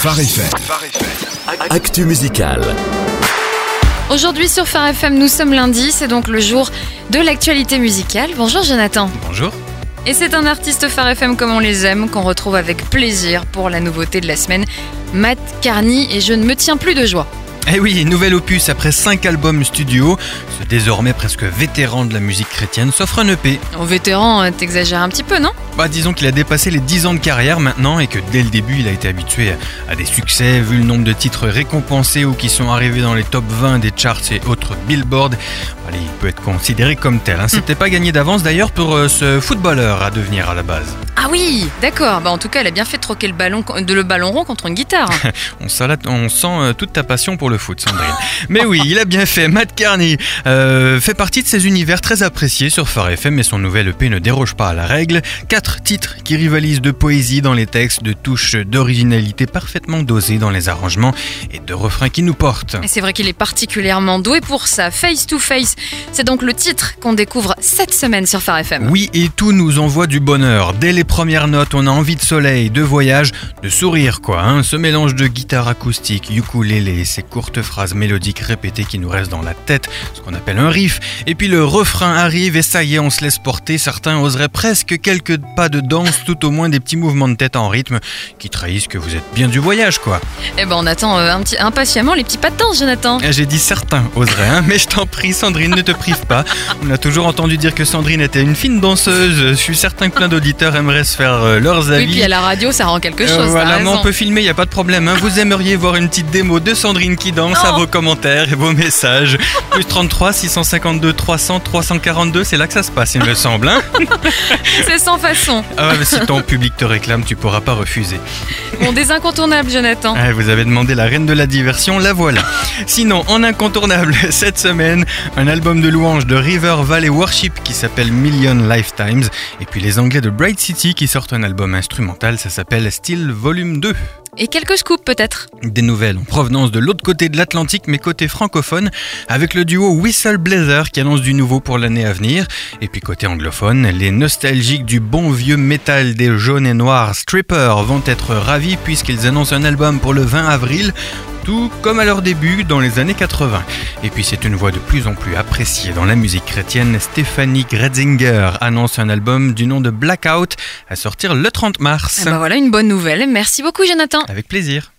Phare FM. Actu musical. Aujourd'hui sur Phare FM, nous sommes lundi, c'est donc le jour de l'actualité musicale. Bonjour Jonathan. Bonjour. Et c'est un artiste Phare FM comme on les aime qu'on retrouve avec plaisir pour la nouveauté de la semaine, Matt Carney, et je ne me tiens plus de joie. Eh oui, nouvel opus après 5 albums studio. Ce désormais presque vétéran de la musique chrétienne s'offre un EP. Au vétéran, euh, t'exagères un petit peu, non? Bah disons qu'il a dépassé les 10 ans de carrière maintenant et que dès le début il a été habitué à des succès vu le nombre de titres récompensés ou qui sont arrivés dans les top 20 des charts et autres billboards. Allez, il peut être considéré comme tel. Hein. C'était pas gagné d'avance d'ailleurs pour euh, ce footballeur à devenir à la base. Ah oui, d'accord. Bah en tout cas, elle a bien fait de troquer le ballon, de le ballon rond contre une guitare. on, sent euh, toute ta passion pour le foot, Sandrine. Mais oui, il a bien fait. Matt Carney euh, fait partie de ces univers très appréciés sur Phare FM et son nouvel EP ne déroge pas à la règle. Quatre titres qui rivalisent de poésie dans les textes, de touches d'originalité parfaitement dosées dans les arrangements et de refrains qui nous portent. Et c'est vrai qu'il est particulièrement doué pour ça. Face to Face, c'est donc le titre qu'on découvre cette semaine sur Phare FM. Oui, et tout nous envoie du bonheur. Dès les premières notes, on a envie de soleil, de voyage, de sourire quoi. Hein. Ce mélange de guitare acoustique, ukulélé, ces courtes phrases mélodiques répétées qui nous restent dans la tête, ce qu'on appelle un riff. Et puis le refrain arrive et ça y est, on se laisse porter. Certains oseraient presque quelques pas de danse, tout au moins des petits mouvements de tête en rythme qui trahissent que vous êtes bien du voyage quoi. Eh ben on attend euh, un petit, impatiemment les petits pas de danse, Jonathan. J'ai dit certains oseraient, hein, mais je t'en prie, Sandrine, ne te prive pas. On a toujours entendu dire que Sandrine était une fine danseuse. Je suis certain que plein d'auditeurs aimeraient faire euh, leurs avis. Oui, puis à la radio, ça rend quelque chose. Euh, t'as voilà, mais on peut filmer, il n'y a pas de problème. hein. Vous aimeriez voir une petite démo de Sandrine qui danse Non. à vos commentaires et vos messages. Plus 33 652 300 342, c'est là que ça se passe, il me semble. hein. C'est sans façon. ah, si ton public te réclame, tu pourras pas refuser. Bon, des incontournables, Jonathan. Ah, vous avez demandé la reine de la diversion, la voilà. Sinon, en incontournable, cette semaine, un album de louanges de River Valley Worship qui s'appelle Million Lifetimes. Et puis les Anglais de Bright City qui sortent un album instrumental, ça s'appelle Still Volume 2. Et quelques scoops, peut-être. Des nouvelles en provenance de l'autre côté de l'Atlantique, mais côté francophone, avec le duo Whistle Blazer qui annonce du nouveau pour l'année à venir. Et puis côté anglophone, les nostalgiques du bon vieux métal des jaunes et noirs Stripper vont être ravis puisqu'ils annoncent un album pour le 20 avril. Tout comme à leur début dans les années 80. Et puis c'est une voix de plus en plus appréciée dans la musique chrétienne. Stéphanie Gretzinger annonce un album du nom de Blackout à sortir le 30 mars. Eh ben voilà une bonne nouvelle. Merci beaucoup, Jonathan. Avec plaisir.